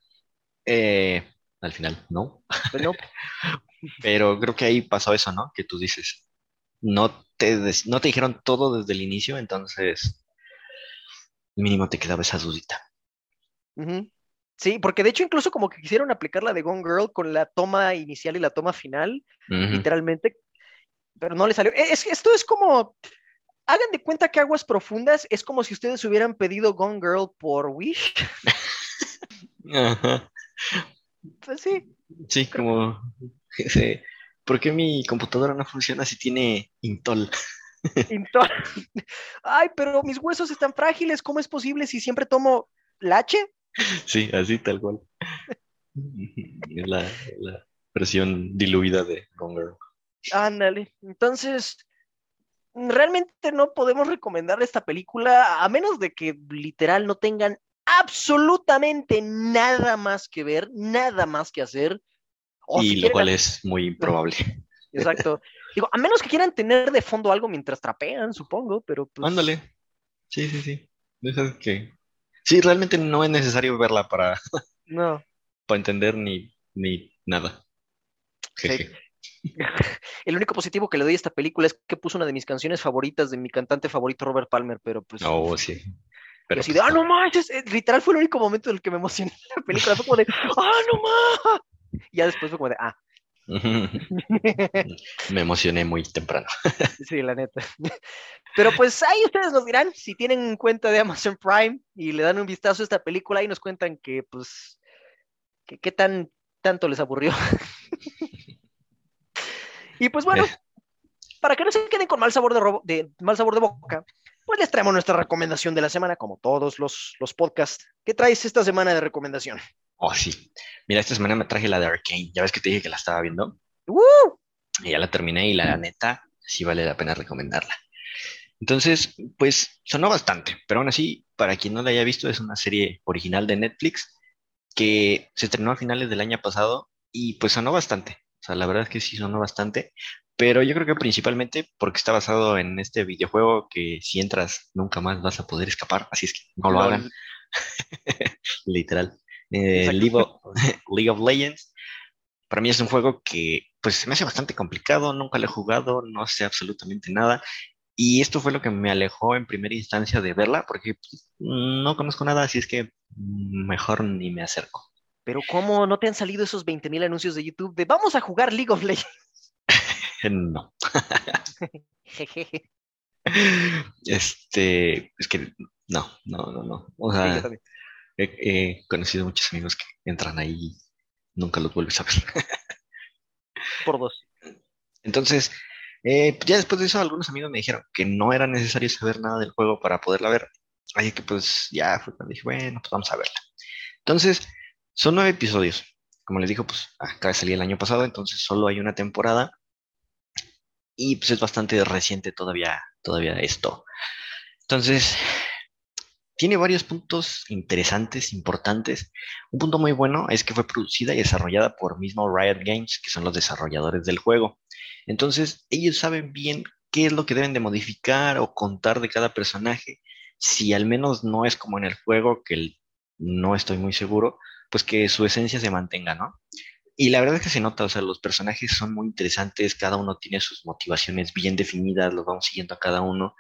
Eh, al final, no. pues no, Pero creo que ahí pasó eso, ¿no? Que tú dices. no te, no te dijeron todo desde el inicio, entonces mínimo te quedaba esa dudita. Sí, porque de hecho incluso como que quisieron aplicar la de Gone Girl con la toma inicial y la toma final, literalmente, pero no le salió. E, Es, esto es como, hagan de cuenta que Aguas Profundas es como si ustedes hubieran pedido Gone Girl por Wish. Ajá. Pues sí, Sí, como, ese, ¿por qué mi computadora no funciona si tiene Intol? Into- Ay, pero mis huesos están frágiles, ¿cómo es posible si siempre tomo lache? Sí, así tal cual. Es la, la versión diluida de Gone Girl. Ándale. Entonces, realmente no podemos recomendar esta película a menos de que literal no tengan absolutamente nada más que ver, nada más que hacer. O si Y lo quieren cual es muy improbable. Exacto. Digo, a menos que quieran tener de fondo algo mientras trapean, supongo, pero pues. Ándale. Sí, sí, sí. De esas que... Sí, realmente no es necesario verla para, No. para entender ni, ni nada. Sí. Jeje. El único positivo que le doy a esta película es que puso una de mis canciones favoritas de mi cantante favorito, Robert Palmer, pero pues. Oh, sí. y Pero así pues, de, ah, no manches, eh, literal fue el único momento en el que me emocioné en la película. Fue como de, ah, no más. Y ya después fue como de, ah. Me emocioné muy temprano. Sí, la neta. Pero pues ahí ustedes nos dirán, si tienen cuenta de Amazon Prime y le dan un vistazo a esta película, ahí nos cuentan que, pues, que qué tan tanto les aburrió. Y pues bueno, Eh. para que no se queden con mal sabor de, robo- de mal sabor de boca, pues les traemos nuestra recomendación de la semana, como todos los, los podcasts. ¿Qué traes esta semana de recomendación? Oh, sí. Mira, esta semana me traje la de Arcane. Ya ves que te dije que la estaba viendo. ¡Uh! Y ya la terminé y la neta sí vale la pena recomendarla. Entonces, pues sonó bastante, pero aún así, para quien no la haya visto, es una serie original de Netflix que se estrenó a finales del año pasado y pues sonó bastante. O sea, la verdad es que sí sonó bastante, pero yo creo que principalmente porque está basado en este videojuego que si entras nunca más vas a poder escapar, así es que no lo hagan, literal. Eh, Exacto. League of, League of Legends, para mí es un juego que pues se me hace bastante complicado, nunca lo he jugado, no sé absolutamente nada. Y esto fue lo que me alejó en primera instancia de verla, porque pues, no conozco nada, así es que mm, mejor ni me acerco. Pero ¿cómo no te han salido esos 20.000 anuncios de YouTube de vamos a jugar League of Legends? No. Este, es que no, no, no, no. O sea, he, he conocido muchos amigos que entran ahí y nunca los vuelves a ver. Por dos. Entonces, eh, ya después de eso, algunos amigos me dijeron que no era necesario saber nada del juego para poderla ver. Así que pues ya fue cuando dije, bueno, pues vamos a verla. Entonces, son nueve episodios. Como les digo, pues acaba de el año pasado, entonces solo hay una temporada. Y pues es bastante reciente todavía, todavía esto. Entonces, tiene varios puntos interesantes, importantes. Un punto muy bueno es que fue producida y desarrollada por mismo Riot Games, que son los desarrolladores del juego. Entonces, ellos saben bien qué es lo que deben de modificar o contar de cada personaje. Si al menos no es como en el juego, que no estoy muy seguro, pues que su esencia se mantenga, ¿no? Y la verdad es que se nota, o sea, los personajes son muy interesantes, cada uno tiene sus motivaciones bien definidas, los vamos siguiendo a cada uno.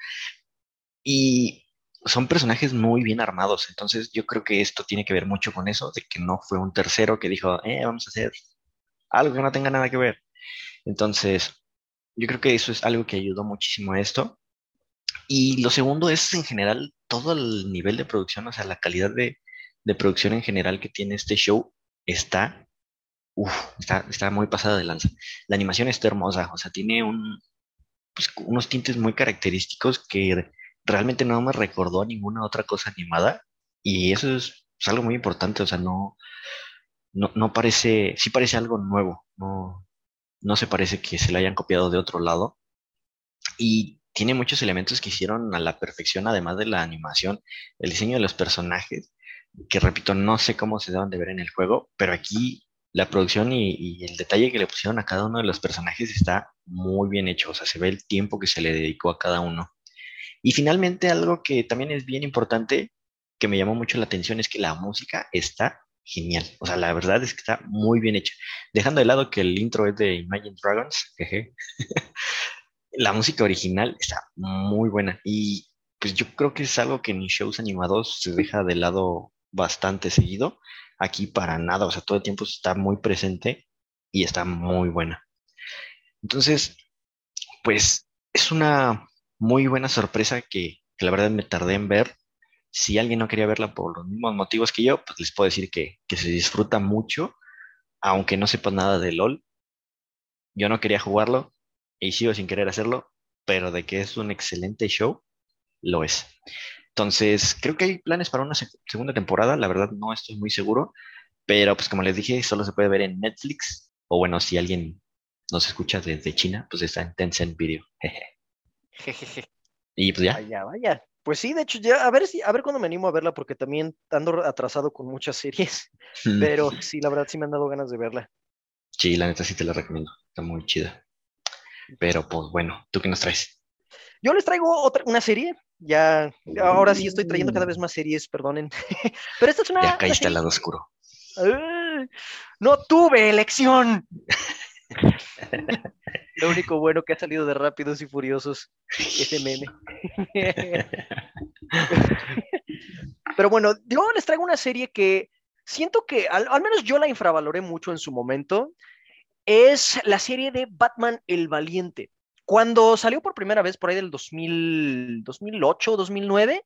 Y son personajes muy bien armados, entonces yo creo que esto tiene que ver mucho con eso, de que no fue un tercero que dijo, eh, vamos a hacer algo que no tenga nada que ver. Entonces, yo creo que eso es algo que ayudó muchísimo a esto. Y lo segundo es en general todo el nivel de producción, o sea, la calidad de, de producción en general que tiene este show está, uf, está, está muy pasada de lanza. La animación está hermosa, o sea, tiene un, pues, unos tintes muy característicos que realmente no me recordó ninguna otra cosa animada. Y eso es, es algo muy importante, o sea, no, no, no parece, sí parece algo nuevo, no, no se parece que se le hayan copiado de otro lado. Y tiene muchos elementos que hicieron a la perfección, además de la animación, el diseño de los personajes, que repito, no sé cómo se deben de ver en el juego, pero aquí la producción y, y el detalle que le pusieron a cada uno de los personajes está muy bien hecho, o sea, se ve el tiempo que se le dedicó a cada uno. Y finalmente algo que también es bien importante, que me llamó mucho la atención, es que la música está genial. O sea, la verdad es que está muy bien hecha. Dejando de lado que el intro es de Imagine Dragons, jeje. la música original está muy buena y pues yo creo que es algo que en shows animados se deja de lado bastante seguido. Aquí para nada, o sea, todo el tiempo está muy presente y está muy buena. Entonces, pues es una muy buena sorpresa que, la verdad me tardé en ver. Si alguien no quería verla por los mismos motivos que yo, pues les puedo decir que, que se disfruta mucho, aunque no sepa nada de LOL. Yo no quería jugarlo y sigo sin querer hacerlo, pero de que es un excelente show, lo es. Entonces, creo que hay planes para una segunda temporada, la verdad no estoy muy seguro, pero pues como les dije, solo se puede ver en Netflix, o bueno, si alguien nos escucha desde China, pues está en Tencent Video. Jejeje. y pues ya, Vaya, vaya. Pues sí, de hecho, ya, a ver si, a ver cuándo me animo a verla, porque también ando atrasado con muchas series. Pero sí, la verdad sí me han dado ganas de verla. sí, la neta sí te la recomiendo, está muy chida. Pero pues bueno, ¿tú qué nos traes? Yo les traigo otra, una serie. Ya, ahora sí estoy trayendo cada vez más series, perdonen. Pero esta es una. Ya caíste al lado oscuro. No tuve elección. Lo único bueno que ha salido de Rápidos y Furiosos, ese meme. Pero bueno, yo les traigo una serie que siento que al, al menos yo la infravaloré mucho en su momento. Es la serie de Batman el Valiente. Cuando salió por primera vez por ahí del 2000, 2008, 2009,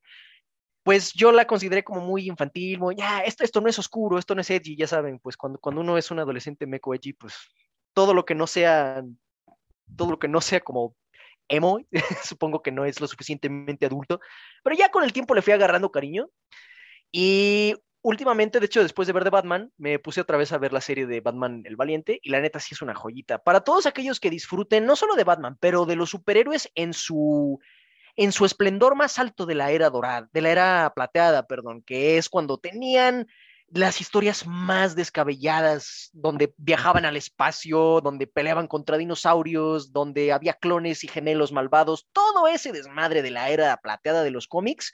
pues yo la consideré como muy infantil, muy, ya, esto, esto no es oscuro, esto no es edgy, ya saben, pues cuando, cuando uno es un adolescente meco edgy, pues todo lo que no sea, todo lo que no sea como emo, supongo que no es lo suficientemente adulto, pero ya con el tiempo le fui agarrando cariño y últimamente, de hecho, después de ver de Batman, me puse otra vez a ver la serie de Batman el Valiente y la neta sí es una joyita. Para todos aquellos que disfruten no solo de Batman, pero de los superhéroes en su en su esplendor más alto de la era dorada, de la era plateada, perdón, que es cuando tenían las historias más descabelladas, donde viajaban al espacio, donde peleaban contra dinosaurios, donde había clones y gemelos malvados, todo ese desmadre de la era plateada de los cómics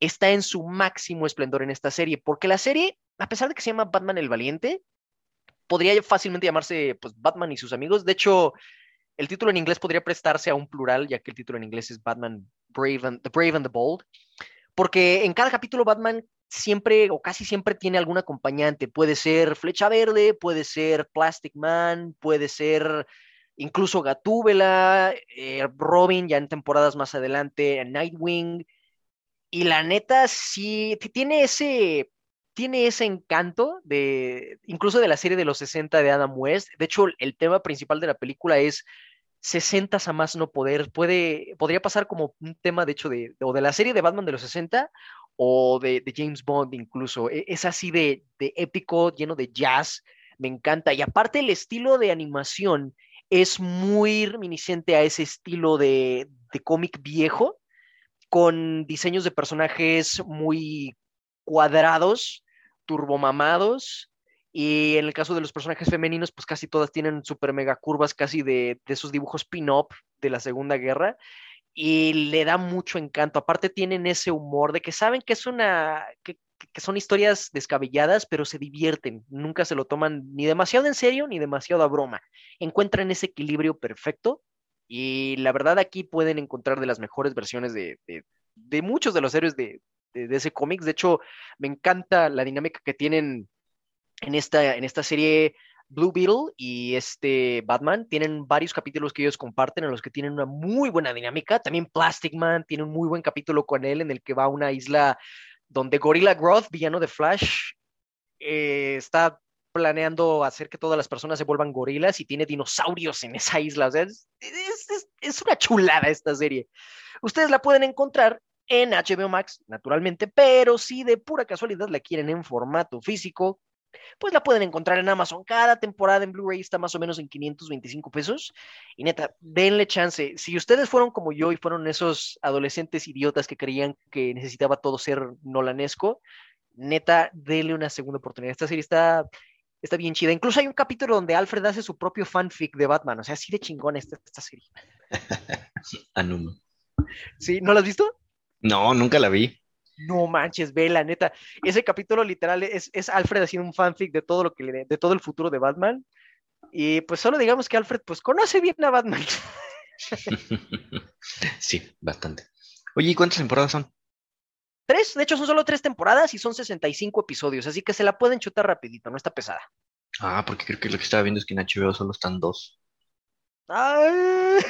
está en su máximo esplendor en esta serie, porque la serie, a pesar de que se llama Batman el Valiente, podría fácilmente llamarse pues, Batman y sus amigos. De hecho, el título en inglés podría prestarse a un plural, ya que el título en inglés es Batman Brave and, The Brave and the Bold, porque en cada capítulo Batman siempre o casi siempre tiene algún acompañante. Puede ser Flecha Verde, puede ser Plastic Man, puede ser incluso Gatúbela, eh, Robin ya en temporadas más adelante, Nightwing. Y la neta sí tiene ese tiene ese encanto de incluso de la serie de los 60 de Adam West. De hecho, el tema principal de la película es 60 a más no poder. Puede, podría pasar como un tema, de hecho, de, o de la serie de Batman de los 60 o de, James Bond incluso. E, Es así de, de épico, lleno de jazz. Me encanta. Y aparte el estilo de animación es muy reminiscente a ese estilo de, de cómic viejo, con diseños de personajes muy cuadrados, turbomamados, y en el caso de los personajes femeninos, pues casi todas tienen super mega curvas, casi de, de esos dibujos pin-up de la Segunda Guerra, y le da mucho encanto. Aparte tienen ese humor de que saben que es una, que, que son historias descabelladas, pero se divierten, nunca se lo toman ni demasiado en serio ni demasiado a broma. Encuentran ese equilibrio perfecto y la verdad aquí pueden encontrar de las mejores versiones de, de, muchos de los héroes de, de, de ese cómic. De hecho, me encanta la dinámica que tienen en esta, en esta serie Blue Beetle y este Batman. Tienen varios capítulos que ellos comparten en los que tienen una muy buena dinámica. También Plastic Man tiene un muy buen capítulo con él en el que va a una isla donde Gorilla Groth, villano de Flash, eh, está planeando hacer que todas las personas se vuelvan gorilas y tiene dinosaurios en esa isla. O sea, es, una chulada esta serie. Ustedes la pueden encontrar en HBO Max, naturalmente, pero si de pura casualidad la quieren en formato físico, pues la pueden encontrar en Amazon. Cada temporada en Blu-ray está más o menos en 525 pesos. Y neta, denle chance. Si ustedes fueron como yo y fueron esos adolescentes idiotas que creían que necesitaba todo ser nolanesco, neta, denle una segunda oportunidad. Esta serie está, está bien chida. Incluso hay un capítulo donde Alfred hace su propio fanfic de Batman. O sea, así de chingón esta, esta serie. Anuma. ¿Sí? ¿No la has visto? No, nunca la vi. No manches, ve, la neta. Ese capítulo literal es, es Alfred haciendo un fanfic de todo lo que le, de todo el futuro de Batman. Y pues solo digamos que Alfred pues conoce bien a Batman. Sí, bastante. Oye, ¿y cuántas temporadas son? Tres, de hecho son solo tres temporadas y son 65 episodios, así que se la pueden chutar rapidito, no está pesada. Ah, porque creo que lo que estaba viendo es que en HBO solo están dos. Ah,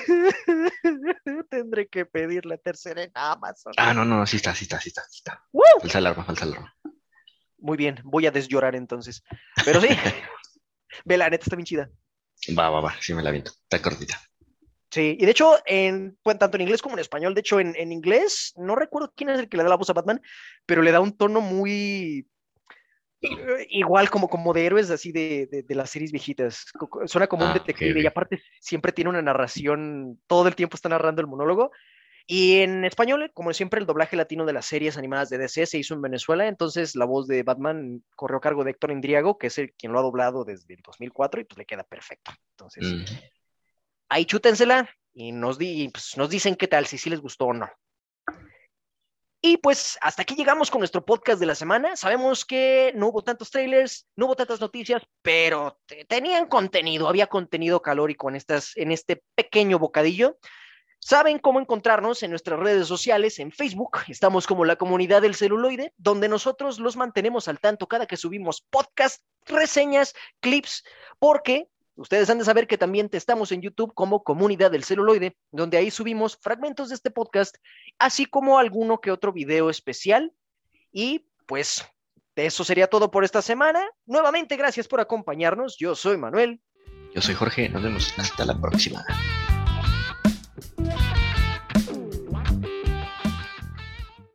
tendré que pedir la tercera en Amazon. Ah, no, no, sí está, sí está, sí está, sí está. ¡Woo! Falsa alarma, falsa alarma. Muy bien, voy a desllorar entonces. Pero sí, ve la neta está bien chida. Va, va, va, sí me la viento. Está cortita. Sí, y de hecho, en, tanto en inglés como en español, de hecho, en, en inglés, no recuerdo quién es el que le da la voz a Batman, pero le da un tono muy eh, igual como, como de héroes así de, de, de las series viejitas. Suena como un Ah, ok, detective y ok. aparte siempre tiene una narración, todo el tiempo está narrando el monólogo. Y en español, como siempre, el doblaje latino de las series animadas de DC se hizo en Venezuela, entonces la voz de Batman corrió a cargo de Héctor Indriago, que es el quien lo ha doblado desde el 2004 y pues le queda perfecto. Entonces, Mm. Ahí chútensela y pues, nos dicen qué tal, si sí les gustó o no. Y pues hasta aquí llegamos con nuestro podcast de la semana. Sabemos que no hubo tantos trailers, no hubo tantas noticias, pero te- tenían contenido, había contenido calórico en, estas, en este pequeño bocadillo. Saben cómo encontrarnos en nuestras redes sociales, en Facebook, estamos como la comunidad del celuloide, donde nosotros los mantenemos al tanto cada que subimos podcast, reseñas, clips, porque Ustedes han de saber que también te estamos en YouTube como Comunidad del Celuloide, donde ahí subimos fragmentos de este podcast, así como alguno que otro video especial. Y pues eso sería todo por esta semana. Nuevamente, gracias por acompañarnos. Yo soy Manuel. Yo soy Jorge, nos vemos hasta la próxima.